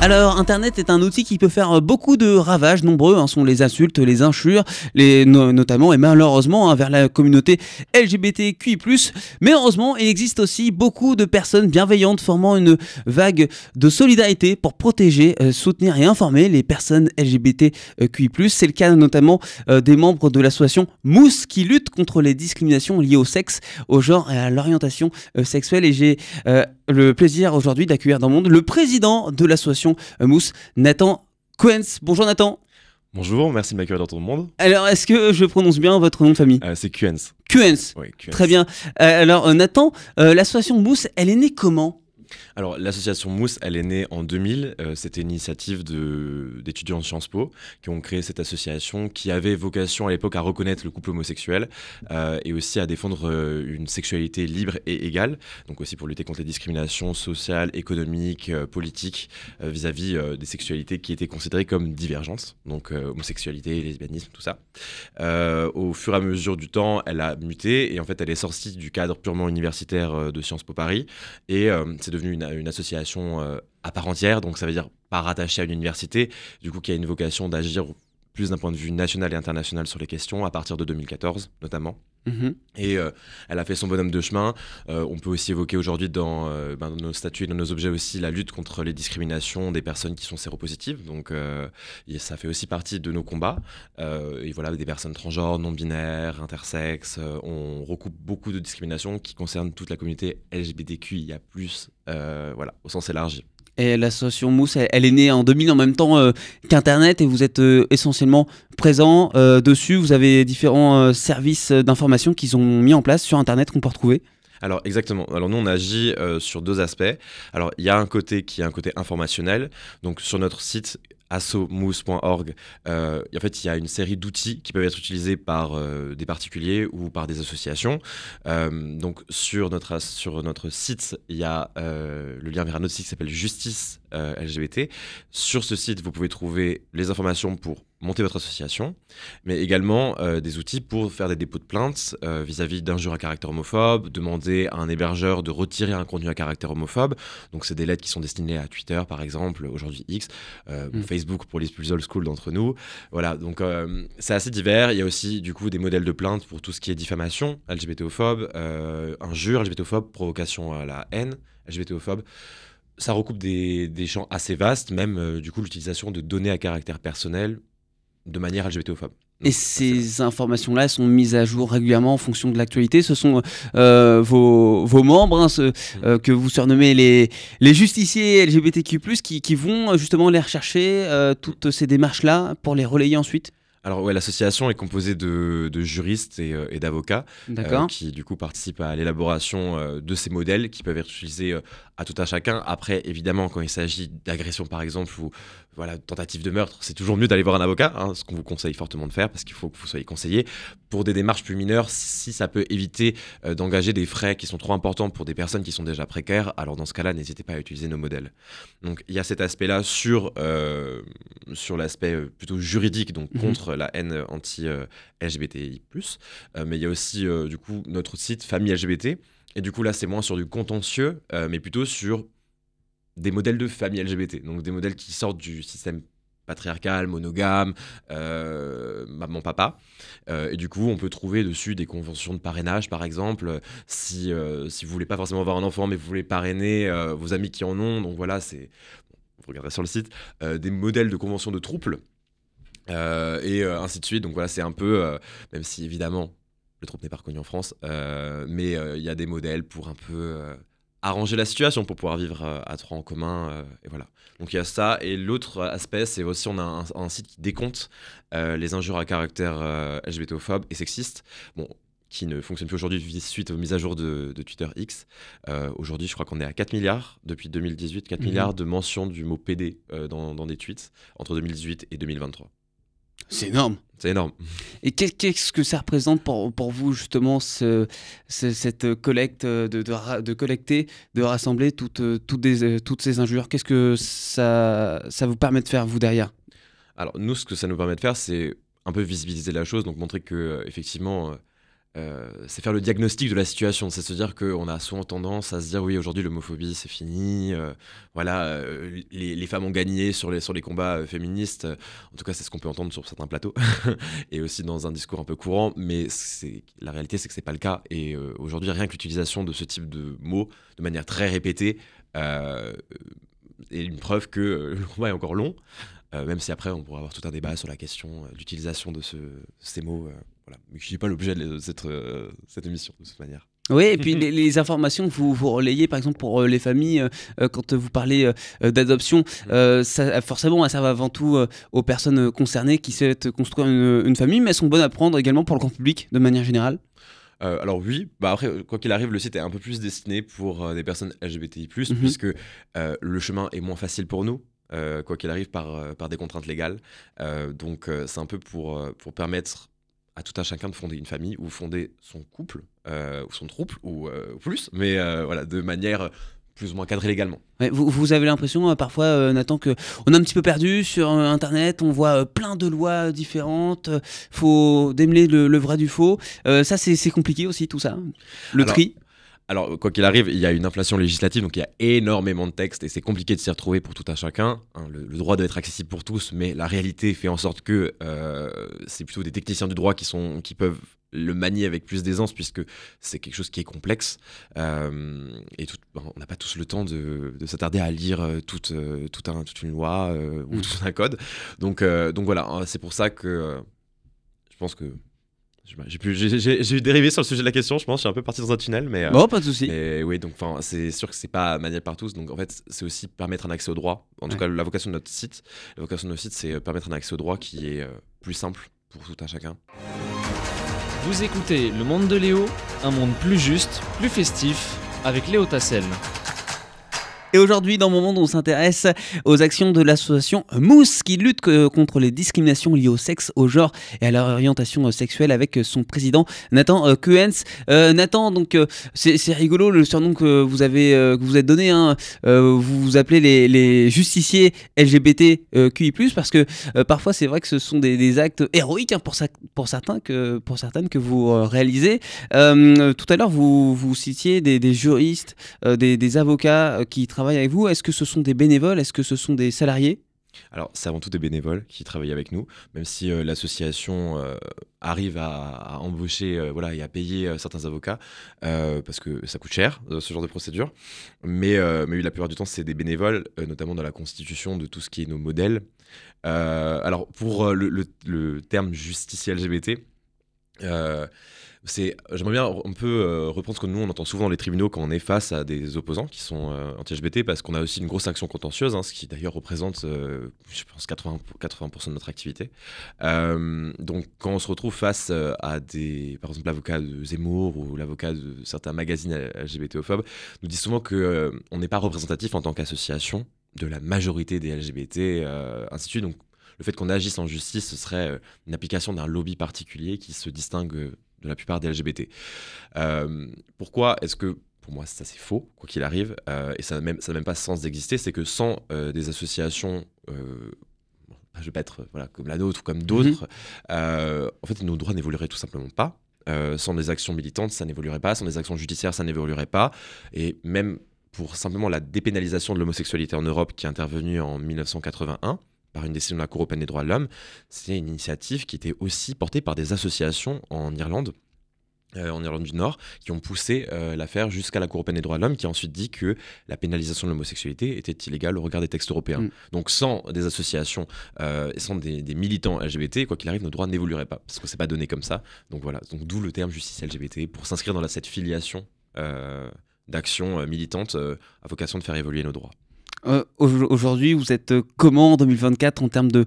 Alors, Internet est un outil qui peut faire beaucoup de ravages. Nombreux hein, sont les insultes, les injures, les, notamment et malheureusement hein, vers la communauté LGBTQI+. Mais heureusement, il existe aussi beaucoup de personnes bienveillantes formant une vague de solidarité pour protéger, euh, soutenir et informer les personnes LGBTQI+. C'est le cas notamment euh, des membres de l'association Mousse qui lutte contre les discriminations liées au sexe, au genre et à l'orientation euh, sexuelle. Et j'ai le plaisir aujourd'hui d'accueillir dans le monde le président de l'association euh, Mousse, Nathan Quens. Bonjour Nathan. Bonjour, merci de m'accueillir dans ton monde. Alors, est-ce que je prononce bien votre nom de famille euh, C'est Quens. Quens. Oui, Très bien. Euh, alors, Nathan, l'association Mousse, elle est née comment? Alors, l'association Mousse, elle est née en 2000. Euh, c'était une initiative d'étudiants de, Sciences Po qui ont créé cette association qui avait vocation à l'époque à reconnaître le couple homosexuel euh, et aussi à défendre euh, une sexualité libre et égale. Donc, aussi pour lutter contre les discriminations sociales, économiques, politiques vis-à-vis des sexualités qui étaient considérées comme divergentes. Donc, homosexualité, lesbianisme, tout ça. au fur et à mesure du temps, elle a muté et en fait, elle est sortie du cadre purement universitaire de Sciences Po Paris et c'est devenu une une, association euh, à part entière, donc ça veut dire pas rattachée à une université, du coup qui a une vocation d'agir plus d'un point de vue national et international sur les questions, à partir de 2014 notamment. Mhm. Et euh, elle a fait son bonhomme de chemin. Euh, on peut aussi évoquer aujourd'hui dans, ben, dans, nos statuts et dans nos objets aussi la lutte contre les discriminations des personnes qui sont séropositives. Donc ça fait aussi partie de nos combats. et voilà, des personnes transgenres, non binaires, intersexes. on recoupe beaucoup de discriminations qui concernent toute la communauté LGBTQIA+, euh, voilà, au sens élargi. Et l'association Mousse, elle, est née en 2000 en même temps euh, qu'Internet et vous êtes euh, essentiellement présent dessus. Vous avez différents services d'information qu'ils ont mis en place sur Internet qu'on peut retrouver. Alors exactement. Alors nous on agit sur deux aspects. Alors il y a un côté qui est un côté informationnel. Donc sur notre site assomousse.org, euh, en fait, il y a une série d'outils qui peuvent être utilisés par euh, des particuliers ou par des associations. Euh, donc, sur notre, sur notre site, il y a le lien vers un autre site qui s'appelle Justice LGBT. Sur ce site, vous pouvez trouver les informations pour monter votre association, mais également euh, des outils pour faire des dépôts de plaintes euh, vis-à-vis d'injures à caractère homophobe, demander à un hébergeur de retirer un contenu à caractère homophobe. Donc c'est des lettres qui sont destinées à Twitter par exemple, aujourd'hui X, euh, mm. Facebook pour les plus old school d'entre nous. Voilà, donc c'est assez divers. Il y a aussi du coup des modèles de plaintes pour tout ce qui est diffamation, LGBTophobe, injures LGBTophobe, provocation à la haine, LGBTophobe ça recoupe des, des, champs assez vastes, même du coup l'utilisation de données à caractère personnel, de manière LGBTophobe. Et ces informations-là sont mises à jour régulièrement en fonction de l'actualité. Ce sont euh, vos, vos, membres, hein, euh, que vous surnommez les, les justiciers LGBTQ, qui, qui vont justement les rechercher, euh, toutes ces démarches-là, pour les relayer ensuite alors ouais, l'association est composée de, de juristes et, et d'avocats qui du coup participent à l'élaboration de ces modèles qui peuvent être utilisés à tout un chacun. Après, évidemment, quand il s'agit d'agression par exemple ou voilà, tentative de meurtre, c'est toujours mieux d'aller voir un avocat, hein, ce qu'on vous conseille fortement de faire parce qu'il faut que vous soyez conseillé. Pour des démarches plus mineures, si ça peut éviter euh, d'engager des frais qui sont trop importants pour des personnes qui sont déjà précaires, alors dans ce cas-là, n'hésitez pas à utiliser nos modèles. Donc il y a cet aspect-là sur, euh, sur l'aspect euh, plutôt juridique, donc mhm. contre la haine anti-LGBTI, mais il y a aussi du coup notre site Famille LGBT. Et du coup là c'est moins sur du contentieux, mais plutôt sur des modèles de famille LGBT, donc des modèles qui sortent du système patriarcal, monogame, euh, maman-papa. Euh, et du coup, on peut trouver dessus des conventions de parrainage, par exemple, si, euh, si vous voulez pas forcément avoir un enfant, mais vous voulez parrainer vos amis qui en ont. Donc voilà, c'est, vous regarderez sur le site, des modèles de conventions de troubles. et ainsi de suite. Donc voilà, c'est un peu, même si évidemment, le trouble n'est pas reconnu en France, mais il y a des modèles pour un peu arranger la situation pour pouvoir vivre euh, à trois en commun. Euh, et voilà. Donc il y a ça. Et l'autre aspect, c'est aussi on a un, site qui décompte euh, les injures à caractère LGBTophobe et sexiste. Bon, qui ne fonctionne plus aujourd'hui suite aux mises à jour de, Twitter X. aujourd'hui, je crois qu'on est à 4 milliards depuis 2018, 4 mhm. milliards de mentions du mot PD dans, dans, des tweets entre 2018 et 2023. C'est énorme. C'est énorme. Et qu'est-ce que ça représente pour, pour vous, justement, ce, cette collecte, de, de, de, collecter, de rassembler toutes, toutes, des, toutes ces injures? Qu'est-ce que ça, ça vous permet de faire, vous, derrière? Alors, nous, ce que ça nous permet de faire, c'est un peu visibiliser la chose, donc montrer que, effectivement, euh, c'est faire le diagnostic de la situation. C'est se dire qu'on a souvent tendance à se dire oui, aujourd'hui l'homophobie c'est fini, euh, voilà, euh, les, femmes ont gagné sur les, sur les combats féministes. En tout cas, c'est ce qu'on peut entendre sur certains plateaux et aussi dans un discours un peu courant. Mais la réalité, c'est que c'est pas le cas. Et aujourd'hui, rien que l'utilisation de ce type de mots de manière très répétée est une preuve que le combat est encore long. même si après on pourrait avoir tout un débat sur la question d'utilisation de ce, ces mots voilà. Mais je suis pas l'objet de cette, euh, cette émission de cette manière. Oui, et puis les, informations que vous, vous relayez, par exemple, pour euh, les familles, euh, quand vous parlez d'adoption, ça, forcément, ça va avant tout aux personnes concernées qui souhaitent construire une, famille, mais elles sont bonnes à prendre également pour le grand public, de manière générale alors oui, bah après, quoi qu'il arrive, le site est un peu plus destiné pour des personnes LGBTI+, mhm. puisque le chemin est moins facile pour nous. quoi qu'il arrive par, par des contraintes légales. donc c'est un peu pour, pour permettre à tout un chacun de fonder une famille ou fonder son couple euh, ou son trouble ou euh, plus, mais euh, voilà, de manière plus ou moins cadrée légalement. vous, vous, avez l'impression parfois, Nathan, que on est un petit peu perdu sur Internet, on voit plein de lois différentes, faut démêler le, vrai du faux. ça, c'est compliqué aussi, tout ça, le tri? Alors, quoi qu'il arrive, il y a une inflation législative, donc il y a énormément de textes et c'est compliqué de s'y retrouver pour tout un chacun. Hein. le, droit doit être accessible pour tous, mais la réalité fait en sorte que euh, c'est plutôt des techniciens du droit qui, sont, qui peuvent le manier avec plus d'aisance puisque c'est quelque chose qui est complexe euh, et on n'a pas tous le temps de, s'attarder à lire euh, toute, toute, un, toute une loi ou mm. tout un code. Donc, donc voilà, hein, c'est pour ça que je pense que j'ai dérivé sur le sujet de la question, je pense, je suis un peu parti dans un tunnel, mais. bon, pas de souci. oui, donc c'est sûr que c'est pas maniable par tous, donc en fait, c'est aussi permettre un accès au droit. En tout cas, la vocation de notre site, la vocation de notre site, c'est euh, permettre un accès au droit qui est euh, plus simple pour tout un chacun. Vous écoutez Le Monde de Léo, un monde plus juste, plus festif, avec Léo Tassel. Et aujourd'hui, dans mon monde, on s'intéresse aux actions de l'association Mousse qui lutte contre les discriminations liées au sexe, au genre et à leur orientation sexuelle avec son président Nathan Kuhens. Euh, Nathan, donc euh, c'est rigolo le surnom que vous avez euh, que vous êtes donné. Hein. vous vous appelez les, justiciers LGBTQI+ parce que parfois c'est vrai que ce sont des, actes héroïques hein, pour, certains que pour certaines que vous réalisez. tout à l'heure, vous citiez des, juristes, des avocats qui travaillent avec vous, est-ce que ce sont des bénévoles Est-ce que ce sont des salariés? Alors, c'est avant tout des bénévoles qui travaillent avec nous, même si euh, l'association euh, arrive à, embaucher euh, voilà, et à payer certains avocats, parce que ça coûte cher, ce genre de procédure. Mais, mais la plupart du temps, c'est des bénévoles, notamment dans la constitution de tout ce qui est nos modèles. alors, pour le, le, terme justicier LGBT, c'est j'aimerais bien un peu euh, reprendre ce que nous on entend souvent dans les tribunaux quand on est face à des opposants qui sont euh, anti-LGBT parce qu'on a aussi une grosse action contentieuse, hein, ce qui d'ailleurs représente, euh, je pense, 80%, 80 de notre activité. donc quand on se retrouve face à des, par exemple, l'avocat de Zemmour ou l'avocat de certains magazines LGBTophobes, nous dit souvent que on n'est pas représentatif en tant qu'association de la majorité des LGBT, ainsi de suite. Donc le fait qu'on agisse en justice, ce serait une application d'un lobby particulier qui se distingue de la plupart des LGBT. Euh, pourquoi est-ce que pour moi, ça c'est faux, quoi qu'il arrive, euh, et ça n'a même, même pas sens d'exister, c'est que sans euh, des associations, je ne vais pas être voilà, comme la nôtre ou comme d'autres, mhm. en fait, nos droits n'évolueraient tout simplement pas. sans des actions militantes, ça n'évoluerait pas. Sans des actions judiciaires, ça n'évoluerait pas. Et même pour simplement la dépénalisation de l'homosexualité en Europe qui est intervenue en 1981, par une décision de la Cour européenne des droits de l'homme. C'est une initiative qui était aussi portée par des associations en Irlande. Euh, en Irlande du Nord, qui ont poussé euh, l'affaire jusqu'à la Cour européenne des droits de l'homme, qui a ensuite dit que la pénalisation de l'homosexualité était illégale au regard des textes européens. Mm. Donc sans des associations euh, et sans des, militants LGBT, quoi qu'il arrive, nos droits n'évolueraient pas, parce que c'est pas donné comme ça. Donc voilà, donc d'où le terme justice LGBT, pour s'inscrire dans cette filiation d'action militante à vocation de faire évoluer nos droits. Euh, aujourd'hui, vous êtes euh, comment en 2024 en termes de,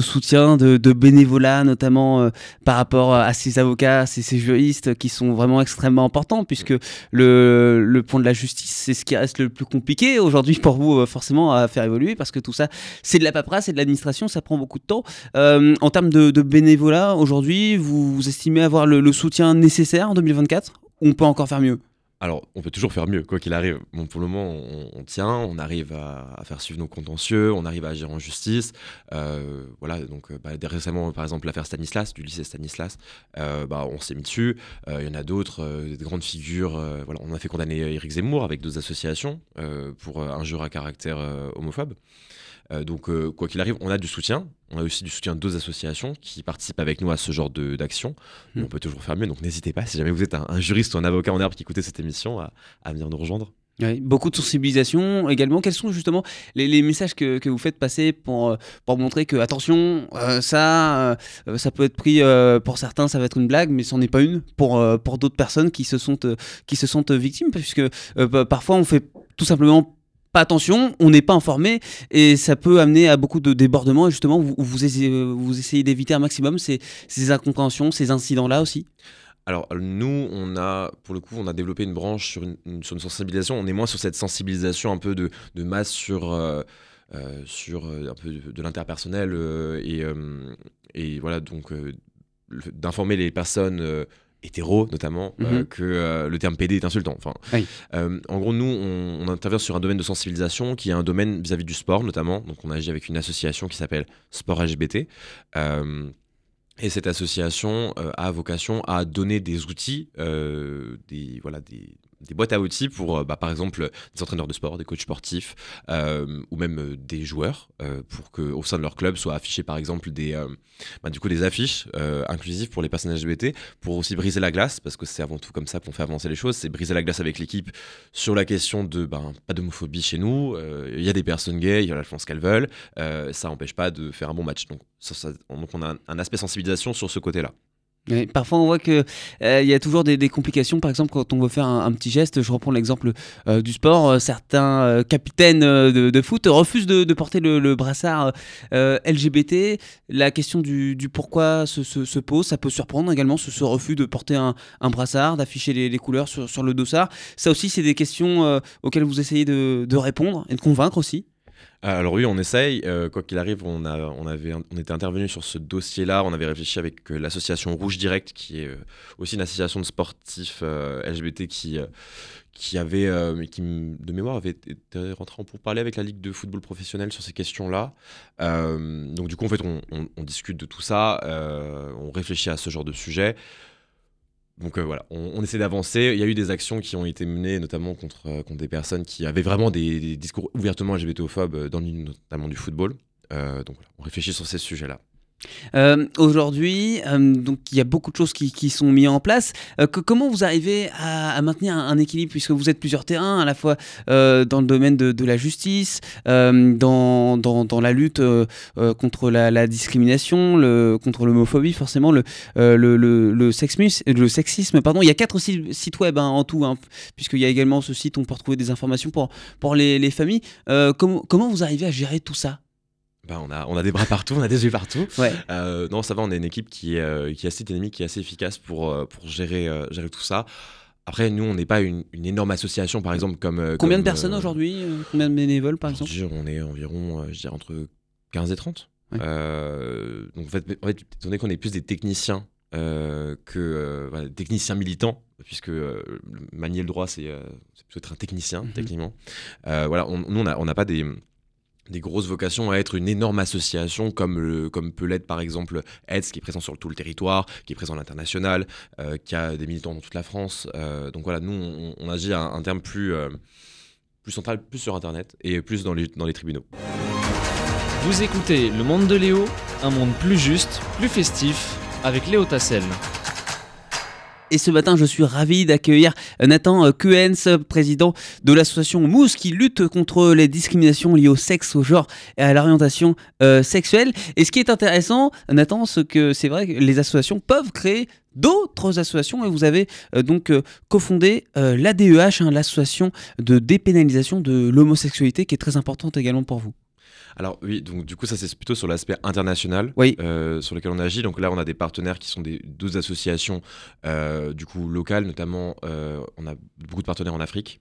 soutien, de, bénévolat, notamment euh, par rapport à ces avocats, ces, juristes qui sont vraiment extrêmement importants, puisque le, le point de la justice, c'est ce qui reste le plus compliqué aujourd'hui pour vous, forcément, à faire évoluer, parce que tout ça, c'est de la paperasse, c'est de l'administration, ça prend beaucoup de temps. en termes de, bénévolat, aujourd'hui, vous, estimez avoir le, le soutien nécessaire en 2024 ou on peut encore faire mieux? Alors, on peut toujours faire mieux, quoi qu'il arrive. Bon, pour le moment, on, tient, on arrive à, faire suivre nos contentieux, on arrive à agir en justice. Euh, voilà, donc euh, bah, récemment, par exemple, l'affaire Stanislas, du lycée Stanislas, euh, bah, on s'est mis dessus. Il y en a d'autres, des grandes figures. voilà, on a fait condamner Eric Zemmour avec deux associations pour injure à caractère homophobe. Euh, donc, euh, quoi qu'il arrive, on a du soutien. On a aussi du soutien d'autres associations qui participent avec nous à ce genre d'action. Hmm. On peut toujours faire mieux, donc n'hésitez pas, si jamais vous êtes un, juriste ou un avocat en herbe qui écoutez cette émission, à, venir nous rejoindre. beaucoup de sensibilisation également. Quels sont justement les, messages que, vous faites passer pour, euh, pour montrer que, attention, ça, ça peut être pris pour certains, ça va être une blague, mais ce n'en est pas une pour, pour d'autres personnes qui se, sont, qui se sentent victimes, puisque parfois on fait tout simplement pas attention, on n'est pas informé et ça peut amener à beaucoup de débordements. Et justement, vous, vous, essayez, d'éviter un maximum ces, incompréhensions, ces incidents-là aussi? Alors nous, on a, pour le coup, on a développé une branche sur une, sensibilisation. On est moins sur cette sensibilisation un peu de, masse sur, euh, euh, sur euh, un peu de, l'interpersonnel et, et, voilà donc d'informer les personnes hétéro notamment euh, mhm. que euh, le terme PD est insultant. Enfin, euh, en gros, nous, on, intervient sur un domaine de sensibilisation qui est un domaine vis-à-vis du sport notamment. Donc, on agit avec une association qui s'appelle Sport LGBT. et cette association a vocation à donner des outils, des, voilà, des, des boîtes à outils pour, euh, bah, par exemple, des entraîneurs de sport, des coachs sportifs, euh, ou même euh, des joueurs, pour qu'au sein de leur club soient affichés, par exemple, des, bah, du coup, des affiches inclusives pour les personnes LGBT, pour aussi briser la glace, parce que c'est avant tout comme ça qu'on fait avancer les choses, c'est briser la glace avec l'équipe sur la question de ben, pas d'homophobie chez nous, il y a des personnes gays, elles font ce qu'elles veulent, ça n'empêche pas de faire un bon match. Donc, donc on a un aspect sensibilisation sur ce côté-là parfois, on voit qu'il euh, y a toujours des, complications. Par exemple, quand on veut faire un, petit geste, je reprends l'exemple euh, du sport. Euh, certains capitaines de, foot refusent de, porter le, brassard LGBT. La question du, pourquoi se, pose. Ça peut surprendre également ce, refus de porter un, brassard, d'afficher les, couleurs sur, le dossard. Ça aussi, c'est des questions auxquelles vous essayez de répondre et de convaincre aussi. Euh, alors oui, on essaye. Euh, quoi qu'il arrive, on, a, on, avait, on était intervenu sur ce dossier-là. On avait réfléchi avec euh, l'association Rouge Direct, qui est aussi une association de sportifs LGBT qui, qui avait, qui de mémoire, avait été rentré en parler avec la Ligue de football professionnel sur ces questions-là. donc du coup, en fait, on discute de tout ça. on réfléchit à ce genre de sujet. Donc euh, voilà, on, essaie d'avancer. Il y a eu des actions qui ont été menées, notamment contre, euh, contre des personnes qui avaient vraiment des, discours ouvertement LGBTophobes euh, dans notamment du football. donc voilà, on réfléchit sur ces sujets-là. Euh, aujourd'hui, euh, donc il y a beaucoup de choses qui, sont mises en place. Euh, comment vous arrivez à, maintenir un, équilibre puisque vous êtes plusieurs terrains, à la fois dans le domaine de, la justice, dans, la lutte contre la, discrimination, contre l'homophobie, forcément, le, le, le, le sexisme. Il y a quatre sites web hein, en tout, hein, puisqu'il y a également ce site où on peut retrouver des informations pour, les, les familles. comment vous arrivez à gérer tout ça? Bah, on, a, on a des bras partout, on a des yeux partout. Euh, non, ça va, on est une équipe qui, est, euh, qui est assez dynamique, qui est assez efficace pour, euh, pour gérer, gérer tout ça. Après, nous, on n'est pas une, une, énorme association, par exemple, comme. Combien de personnes aujourd'hui Combien de bénévoles, par exemple? On est environ, je dirais, entre 15 et 30. donc, en fait, en fait, étant donné qu'on est plus des techniciens que des techniciens militants, puisque manier le droit, c'est plutôt être un technicien, mhm. techniquement. voilà, on, nous, on n'a pas des des grosses vocations à être une énorme association comme, peut l'être par exemple EDS qui est présent sur tout le territoire, qui est présent à l'international, euh, qui a des militants dans toute la France. Euh, donc voilà, nous on, agit à un, terme plus, euh, plus central, plus sur Internet et plus dans les, dans les tribunaux. Vous écoutez Le Monde de Léo, un monde plus juste, plus festif, avec Léo Tassel. Et ce matin, je suis ravi d'accueillir Nathan Kuhens, président de l'association Mousse, qui lutte contre les discriminations liées au sexe, au genre et à l'orientation euh, sexuelle. Et ce qui est intéressant, Nathan, c'est que c'est vrai que les associations peuvent créer d'autres associations et vous avez euh, donc euh, cofondé l'ADEH, hein, l'association de dépénalisation de l'homosexualité qui est très importante également pour vous. Alors oui, donc du coup ça c'est plutôt sur l'aspect international euh, sur lequel on agit. Donc là on a des partenaires qui sont des deux associations euh, du coup locales, notamment euh, on a beaucoup de partenaires en Afrique,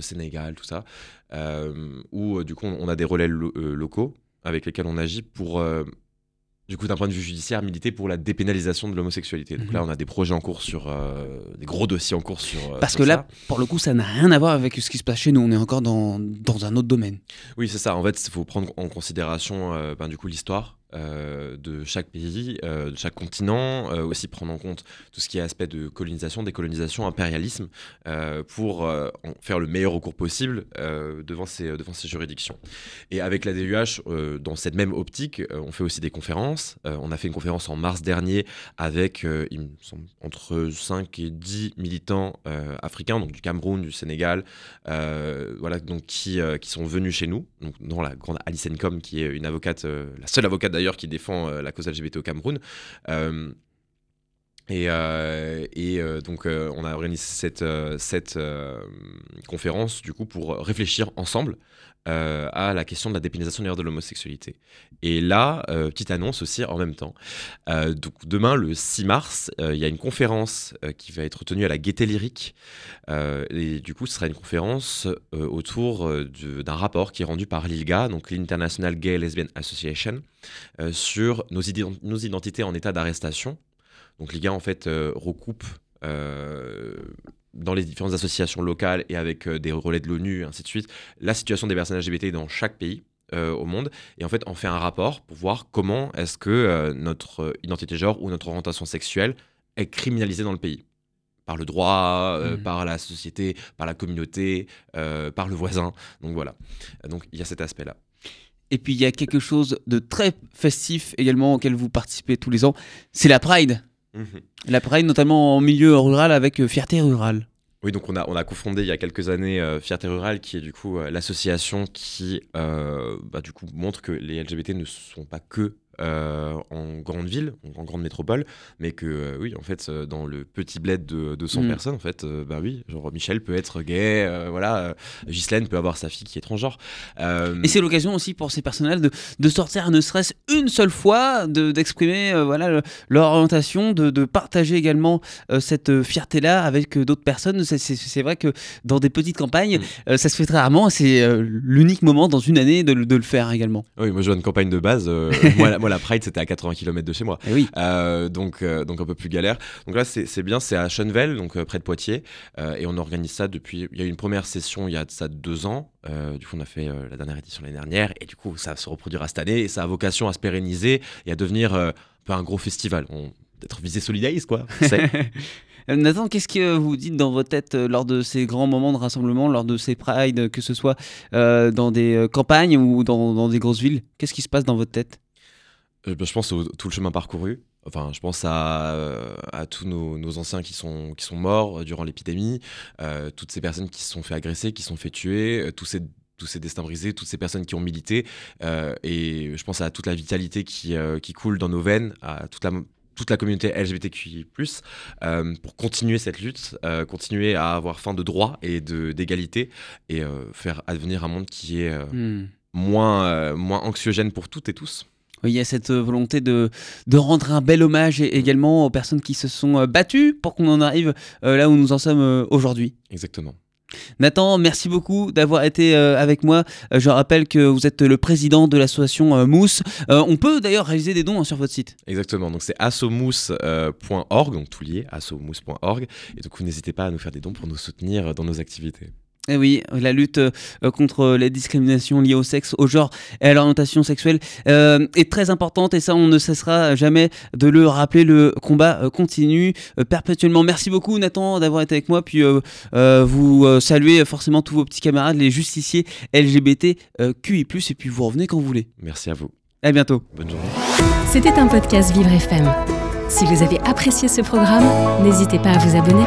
Sénégal, tout ça, où du coup on a des relais locaux avec lesquels on agit pour du coup, d'un point de vue judiciaire, militer pour la dépénalisation de l'homosexualité. Donc là, mhm. on a des projets en cours sur. Euh, des gros dossiers en cours sur. Euh, Parce que là, pour le coup, ça n'a rien à voir avec ce qui se passe chez nous. On est encore dans, dans un autre domaine. Oui, c'est ça. En fait, il faut prendre en considération euh, ben, du coup l'histoire euh, de chaque pays, euh, de chaque continent, euh, aussi prendre en compte tout ce qui est aspect de colonisation, décolonisation, impérialisme, pour faire le meilleur recours possible devant, ces, devant ces juridictions. Et avec la DUH, dans cette même optique, on fait aussi des conférences. on a fait une conférence en mars dernier avec entre 5 et 10 militants africains, donc du Cameroun, du Sénégal, voilà, donc qui, qui sont venus chez nous, donc dans la grande Alice Encom, qui est une avocate, la seule avocate d'ailleurs qui défend euh, la cause LGBT au Cameroun. Euh, et, euh, et donc, on a organisé cette, conférence du coup pour réfléchir ensemble à la question de la dépénalisation de l'homosexualité. Et là, petite annonce aussi en même temps. donc, demain, le 6 mars, il y a une conférence qui va être tenue à la Gaieté Lyrique. et du coup, ce sera une conférence autour d'un rapport qui est rendu par l'ILGA, donc l'International Gay Lesbian Association, euh, sur nos, identités en état d'arrestation. Donc l'IGA en fait euh, recoupe euh, dans les différentes associations locales et avec des relais de l'ONU, ainsi de suite, la situation des personnes LGBT dans chaque pays au monde. Et en fait, on fait un rapport pour voir comment est-ce que notre identité genre ou notre orientation sexuelle est criminalisée dans le pays. Par le droit, mmh. par la société, par la communauté, par le voisin. Donc voilà. Donc il y a cet aspect-là. Et puis il y a quelque chose de très festif également auquel vous participez tous les ans, c'est la Pride. Mhm. La Pride notamment en milieu rural avec euh, Fierté Rurale. Oui, donc on a, on a cofondé il y a quelques années euh, Fierté Rurale, qui est du coup euh, l'association qui bah, du coup montre que les LGBT ne sont pas que euh, en grande ville, en grande métropole, mais que euh, oui, en fait, euh, dans le petit bled de, 100 mm. personnes, en fait, bah oui, genre Michel peut être gay, voilà, Ghislaine peut avoir sa fille qui est transgenre. Et c'est l'occasion aussi pour ces personnels de, de sortir, ne serait-ce une seule fois, d'exprimer voilà leur orientation, de, de partager également cette fierté-là avec d'autres personnes. C'est vrai que dans des petites campagnes, mm. ça se fait très rarement. C'est l'unique moment dans une année de, de, le faire également. Oui, moi je vois une campagne de base. moi, la Pride, c'était à 80 km de chez moi. Eh oui. Euh, donc, euh, donc un peu plus galère. Donc là, c'est bien, c'est à Chenevel, donc euh, près de Poitiers. et on organise ça depuis. Il y a eu une première session il y a ça deux ans. du coup, on a fait la dernière édition l'année dernière. Et du coup, ça se reproduira cette année. Et ça a vocation à se pérenniser et à devenir un peu un gros festival. On, d'être visé solidaire, quoi. Nathan, qu'est-ce que vous dites dans votre tête lors de ces grands moments de rassemblement, lors de ces prides, que ce soit dans des campagnes ou dans, dans des grosses villes? Qu'est-ce qui se passe dans votre tête? Je pense au tout le chemin parcouru. Enfin, je pense à, euh, à tous nos, anciens qui sont, qui sont morts durant l'épidémie, euh, toutes ces personnes qui se sont fait agresser, qui se sont fait tuer, tous ces tous ces destins brisés, toutes ces personnes qui ont milité, et je pense à toute la vitalité qui, qui coule dans nos veines, à toute la, toute la communauté LGBTQI+, pour continuer cette lutte, continuer à avoir fin de droits et d'égalité, et faire advenir un monde qui est hmm. moins, moins anxiogène pour toutes et tous il y a cette euh, volonté de, de rendre un bel hommage également aux personnes qui se sont euh, battues pour qu'on en arrive euh, là où nous en sommes aujourd'hui. Exactement. Nathan, merci beaucoup d'avoir été avec moi. je rappelle que vous êtes le président de l'association Mousse. on peut d'ailleurs réaliser des dons hein, sur votre site. Exactement, donc c'est assomousse.org, donc tout lié, assomousse.org. Et donc n'hésitez pas à nous faire des dons pour nous soutenir dans nos activités. Eh oui, la lutte euh, contre les discriminations liées au sexe, au genre et à l'orientation sexuelle euh, est très importante et ça, on ne cessera jamais de le rappeler. Le combat euh, continue perpétuellement. Merci beaucoup, Nathan, d'avoir été avec moi. Puis vous saluez forcément tous vos petits camarades, les justiciers LGBT QI, et puis vous revenez quand vous voulez. Merci à vous. À bientôt. Bonne journée. C'était un podcast Vivre FM. Si vous avez apprécié ce programme, n'hésitez pas à vous abonner.